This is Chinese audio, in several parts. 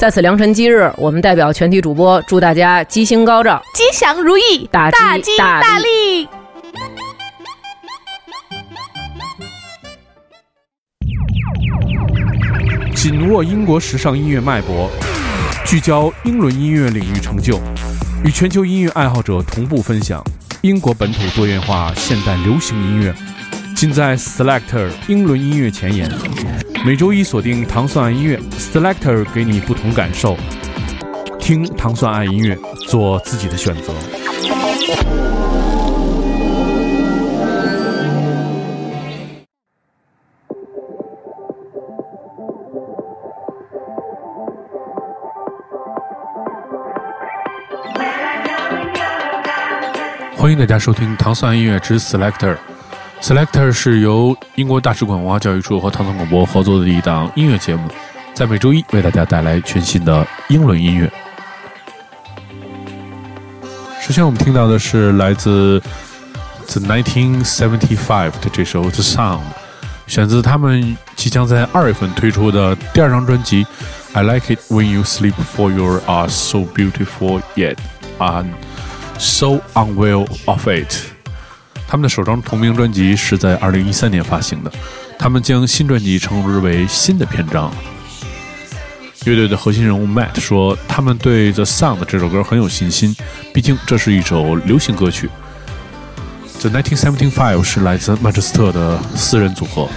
在此良辰吉日，我们代表全体主播祝大家吉星高照、吉祥如意、大吉大利。紧握英国时尚音乐脉搏，聚焦英伦音乐领域成就，与全球音乐爱好者同步分享英国本土多元化现代流行音乐，尽在 Selector 英伦音乐前沿。每周一锁定糖蒜爱音乐，Selector 给你不同感受，听糖蒜爱音乐，做自己的选择。欢迎大家收听糖蒜音乐之 Selector。Selector 是由英国大使馆文化教育处和唐宋广播合作的一档音乐节目，在每周一为大家带来全新的英伦音乐。首先，我们听到的是来自 The 1975的这首《The Sound》，选自他们即将在二月份推出的第二张专辑《I Like It When You Sleep For You Are So Beautiful Yet and So Unwell of It》。他们的首张同名专辑是在二零一三年发行的，他们将新专辑称之为新的篇章。乐队的核心人物 Matt 说，他们对《The Sound》这首歌很有信心，毕竟这是一首流行歌曲。The 1975是来自曼彻斯特的私人组合。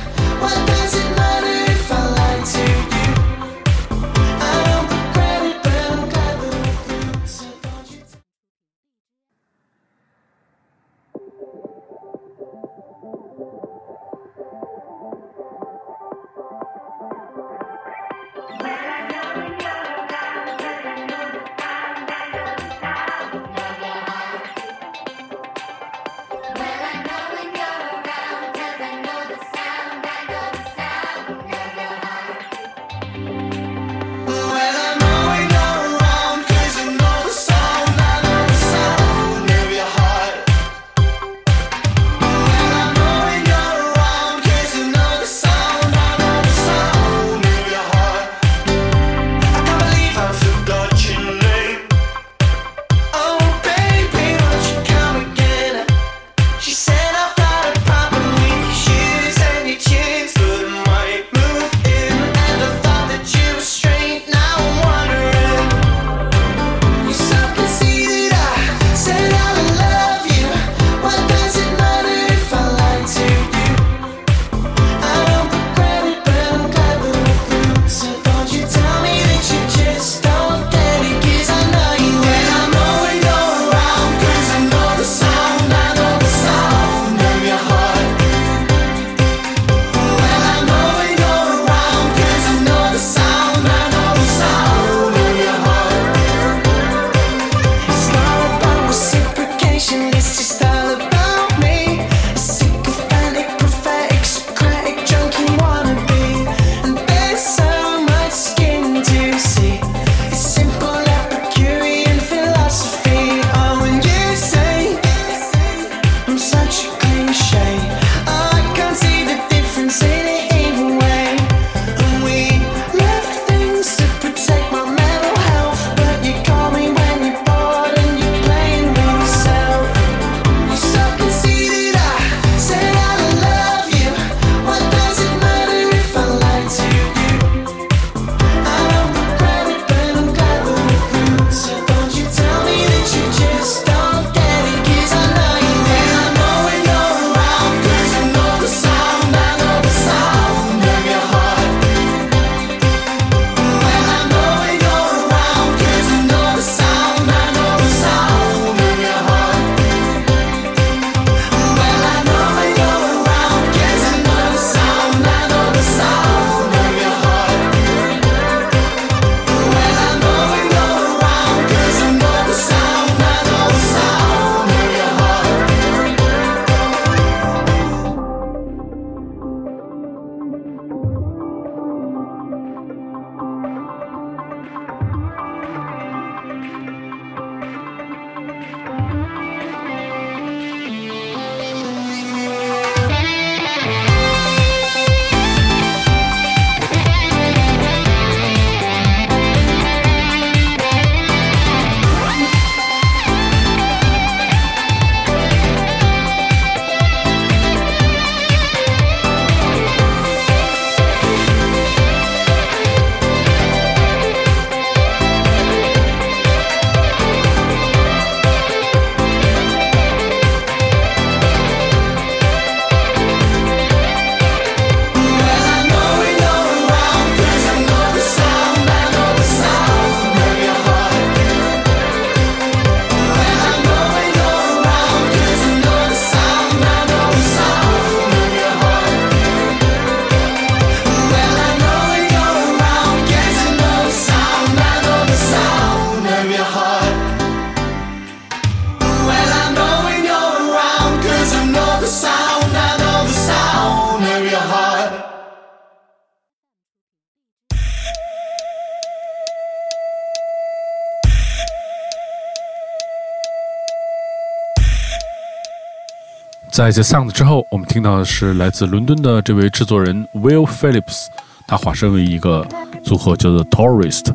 在这 sound 之后，我们听到的是来自伦敦的这位制作人 Will Phillips，他化身为一个组合叫做 Tourist，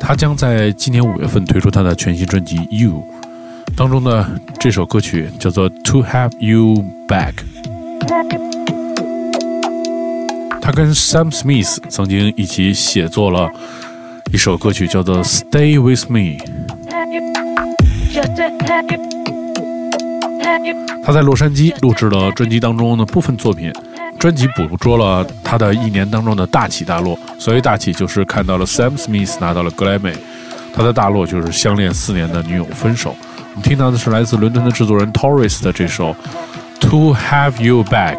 他将在今年五月份推出他的全新专辑 You 当中的这首歌曲叫做 To Have You Back。他跟 Sam Smith 曾经一起写作了一首歌曲叫做 Stay With Me。他在洛杉矶录制了专辑当中的部分作品，专辑捕捉了他的一年当中的大起大落。所谓大起，就是看到了 Sam Smith 拿到了格莱美；他的大落就是相恋四年的女友分手。我们听到的是来自伦敦的制作人 Torres 的这首《To Have You Back》。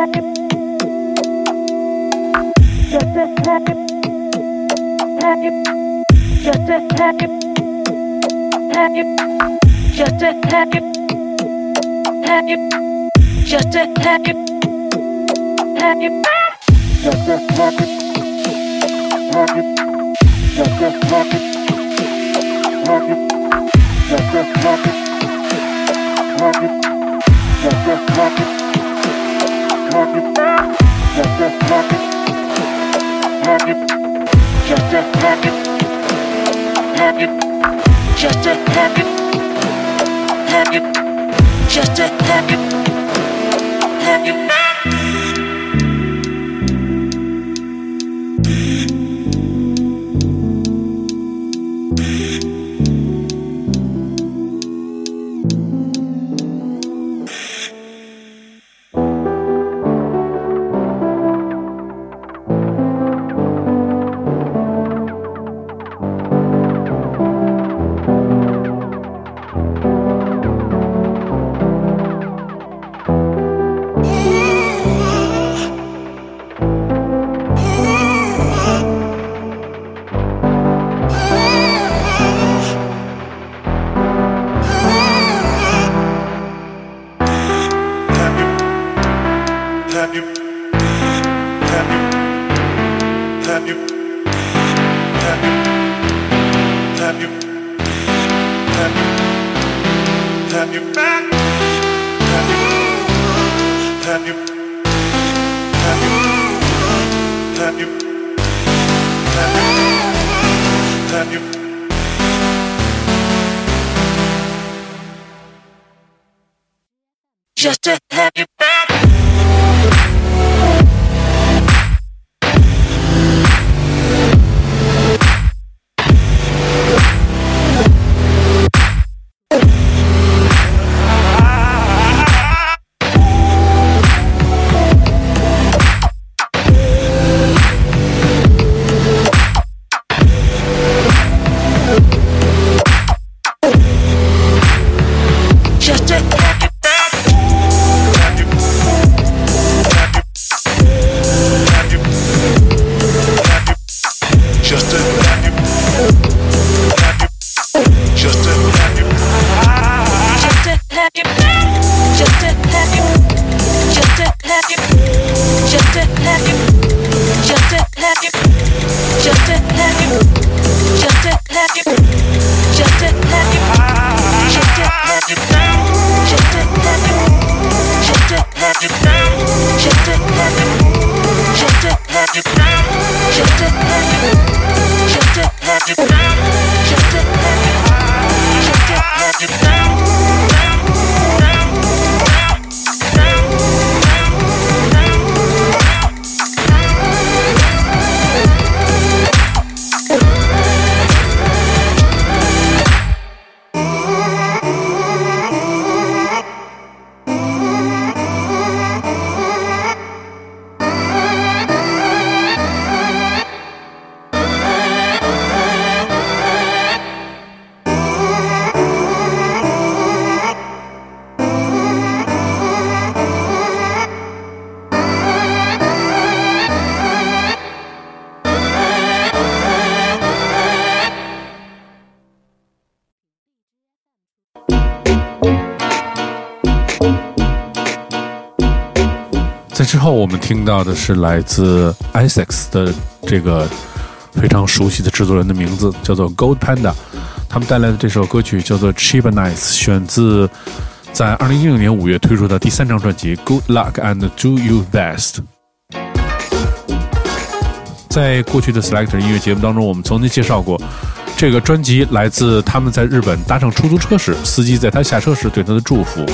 Rocket. Just a habit, habit, just a habit, habit, just a habit, habit. just to have you back. 我们听到的是来自 Essex 的这个非常熟悉的制作人的名字，叫做 Gold Panda。他们带来的这首歌曲叫做《Cheap and Nice》，选自在二零一六年五月推出的第三张专辑《Good Luck and Do You Best》。在过去的 Selector 音乐节目当中，我们曾经介绍过，这个专辑来自他们在日本搭乘出租车时，司机在他下车时对他的祝福。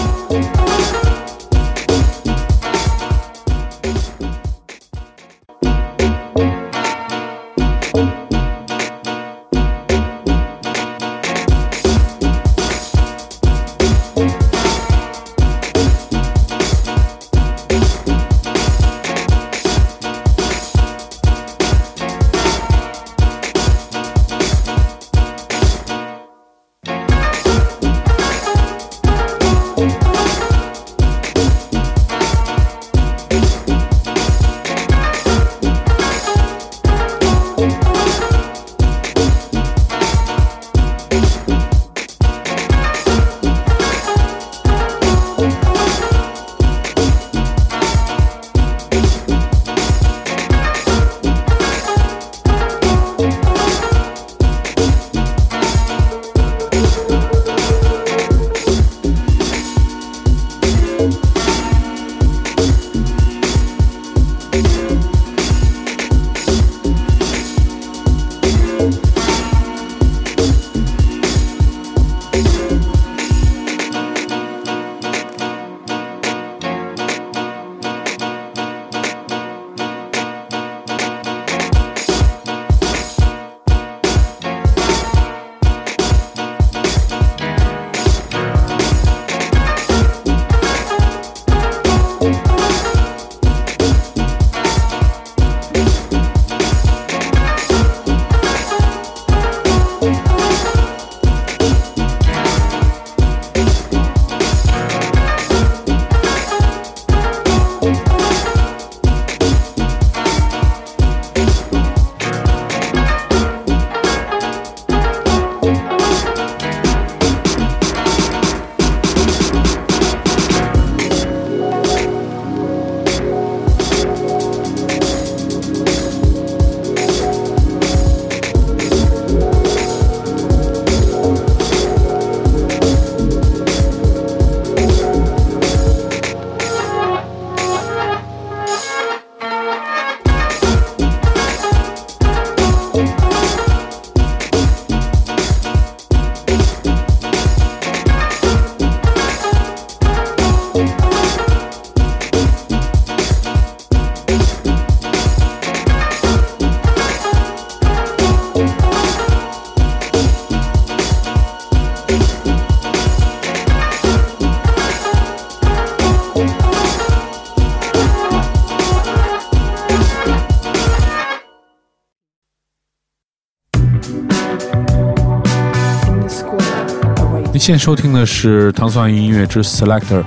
现在收听的是糖蒜音乐之 Selector。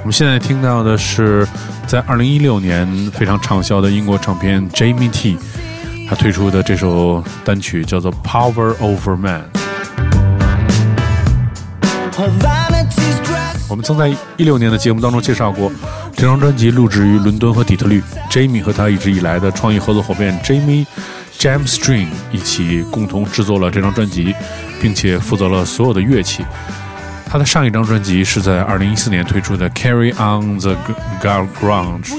我们现在听到的是在二零一六年非常畅销的英国唱片 Jamie T，他推出的这首单曲叫做《Power Over Man》。我们曾在一六年的节目当中介绍过，这张专辑录制于伦敦和底特律。Jamie 和他一直以来的创意合作伙伴 Jamie Jam String 一起共同制作了这张专辑，并且负责了所有的乐器。他的上一张专辑是在2014年推出的《Carry On the Grunge》。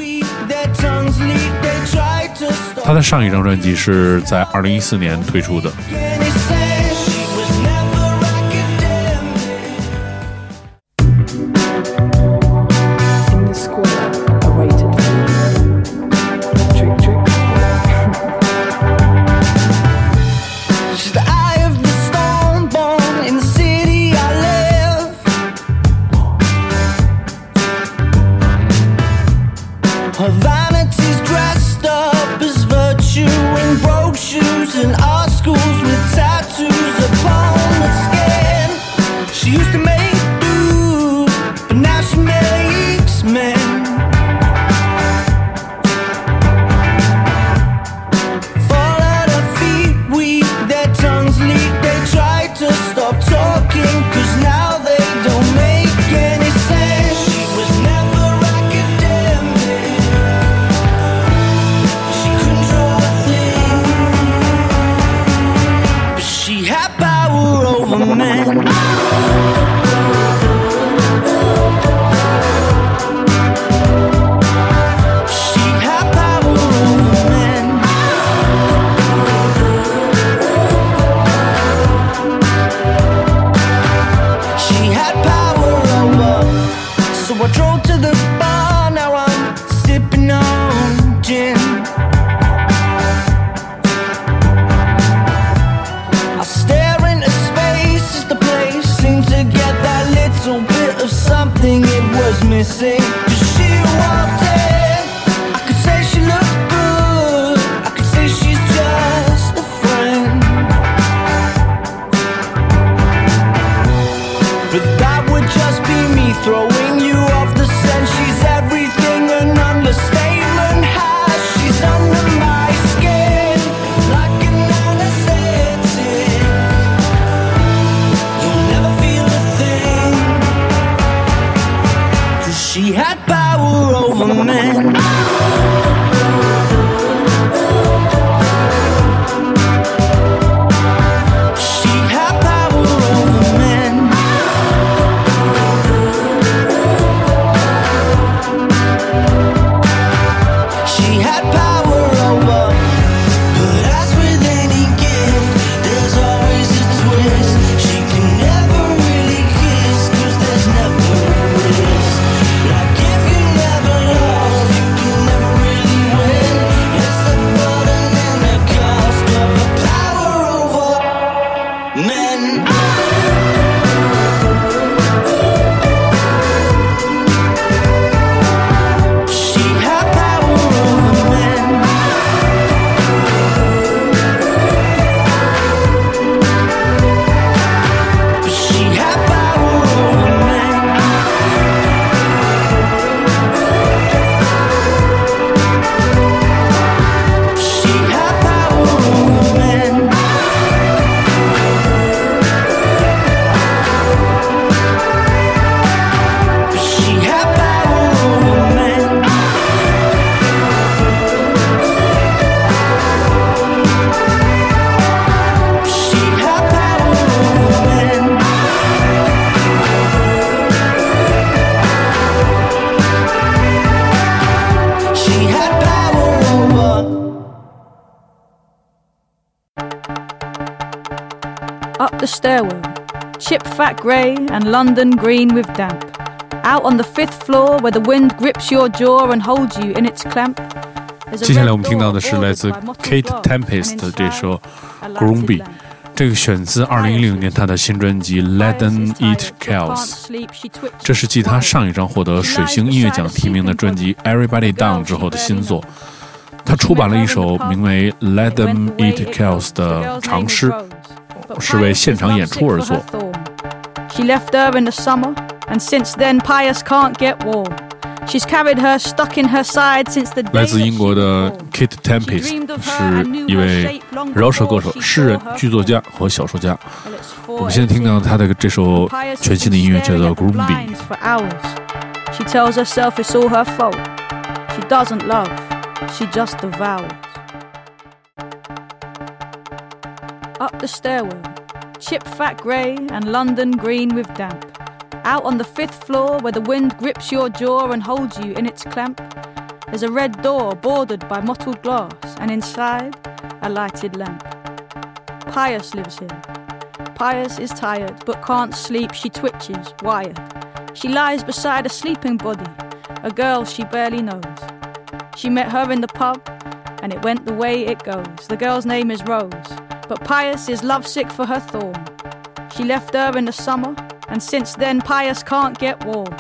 他的上一张专辑是在2014年推出的。Up the stairwell, chip fat grey and London green with damp. Out on the fifth floor where the wind grips your jaw and holds you in its clamp. There's a 接下来 red 我们听到的 door 是来自 bordered by mottled Kate glass, Tempest and 的这首 inside, a lighted Groomby lamp. 这个选自2010年他的新专辑《Let Them Eat Chaos》，这是继他上一张获得水星音乐奖提名的专辑《Everybody Down》之后的新作。他出版了一首名为《Let Them Eat Chaos》的长诗， 是为现场演出而作。 She left her in the summer, and since then Pius can't get warm. She's carried her stuck in her side since the day 来自英国的 that she was born. Kate Tempest She dreamed of her 是 and knew 一 her 位 shape long 饶舌歌 before 手、 she 诗人 saw her、剧作 form. 家和小说家。 Well, it's 我们现在听到他的这首 Pius has 全新的 been 音乐叫 staring 做 at the 《Groomby》。 blinds for hours. She tells herself it's all her fault. She doesn't love, she just devours. The stairwell, chip fat grey and London green with damp. Out on the fifth floor where the wind grips your jaw and holds you in its clamp. There's a red door bordered by mottled glass, and inside, a lighted lamp. Pius lives here. Pius is tired but can't sleep. She twitches, wired. She lies beside a sleeping body, a girl she barely knows. She met her in the pub, and it went the way it goes. The girl's name is Rose, but Pius is lovesick for her thorn. She left her in the summer, and since then Pius can't get warm.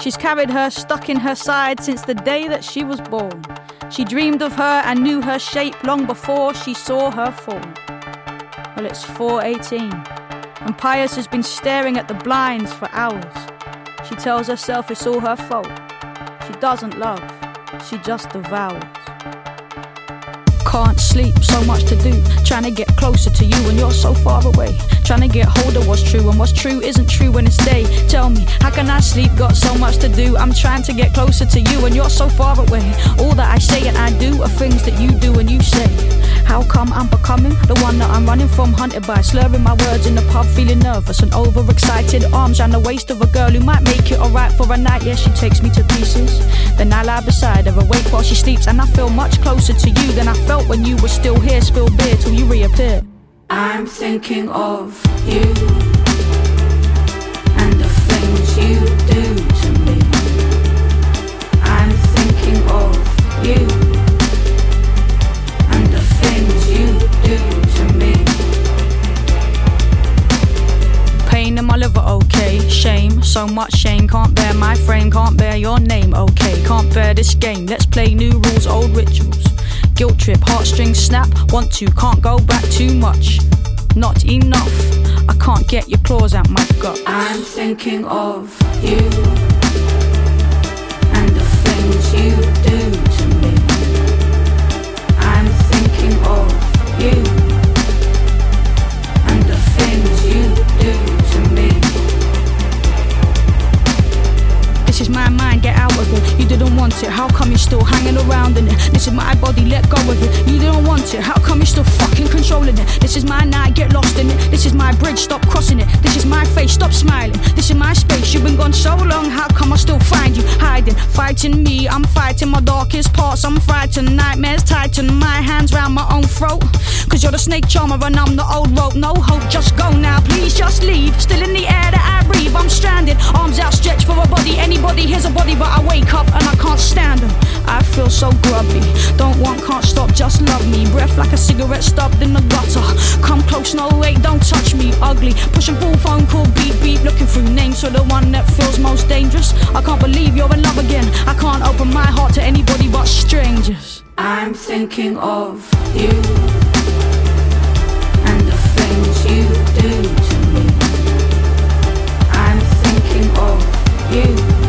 She's carried her stuck in her side since the day that she was born. She dreamed of her and knew her shape long before she saw her form. Well, it's 418, and Pius has been staring at the blinds for hours. She tells herself it's all her fault. She doesn't love, she just devours. Can't sleep, so much to do. Trying to get closer to you, and you're so far away. Trying to get hold of what's true, and what's true isn't true when it's day. Tell me, how can I sleep? Got so much to do. I'm trying to get closer to you, and you're so far away. All that I say and I do are things that you do and you say. How come I'm becoming the one that I'm running from? Hunted by slurring my words in the pub, feeling nervous and overexcited. Arms around the waist of a girl who might make it alright for a night. Yeah, she takes me to pieces. Then I lie beside her, awake while she sleeps, and I feel much closer to you than I felt when you were still here. Spill beer till you reappear. I'm thinking of you and the things you so much shame. Can't bear my frame, can't bear your name, okay. Can't bear this game. Let's play new rules, old rituals. Guilt trip, heartstrings snap. Want to, can't go back too much. Not enough. I can't get your claws out my gut. I'm thinking of you and the things you do to me. I'm thinking of you want it, how come you're still hanging around in it? This is my body, let go of it. You didn't want it, how come you're still fucking controlling it? This is my night, get lost in it. This is my bridge, stop crossing it. This is my face, stop smiling. This is my Fighting me, I'm fighting my darkest parts, I'm frightened. Nightmares tighten, my hands round my own throat. Cause you're the snake charmer and I'm the old rope. No hope, just go now, please just leave. Still in the air that I breathe, I'm stranded. Arms outstretched for a body, anybody here's a body, but I wake up and I can't stand them. I feel so grubby. Don't want, can't stop, just love me. Breath like a cigarette stubbed in the gutter. Come close, no wait, don't touch me. Ugly. Pushing full phone call, beep beep. Looking through names for the one that feels most dangerous. I can't believe you're in love again. I can't open my heart to anybody but strangers. I'm thinking of you and the things you do to me. I'm thinking of you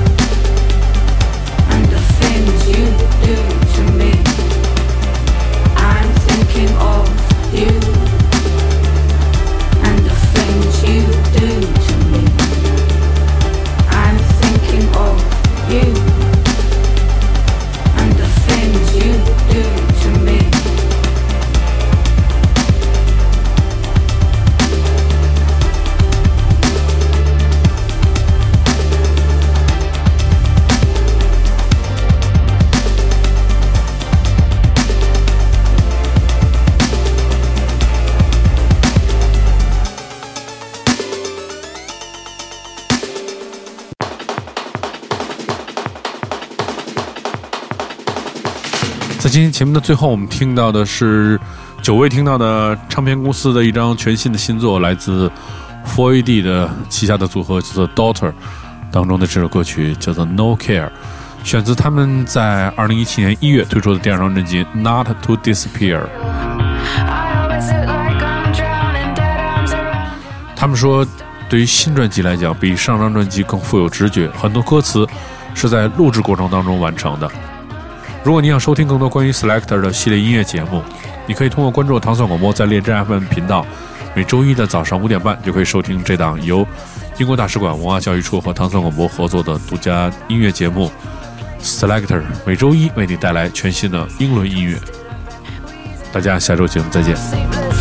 今天节目的最后，我们听到的是久未听到的唱片公司的一张全新的新作，来自 Four AD 的旗下的组合叫做 Daughter 当中的这首歌曲叫做 No Care，选自他们在2017年1月推出的第二张专辑 Not to Disappear。他们说，对于新专辑来讲，比上张专辑更富有直觉，很多歌词是在录制过程当中完成的。如果你想收听更多关于 Selector 的系列音乐节目，你可以通过关注糖蒜广播在荔枝 FM 频道，每周一的早上五点半就可以收听这档由英国大使馆文化教育处和糖蒜广播合作的独家音乐节目 Selector，每周一为你带来全新的英伦音乐。大家下周节目再见。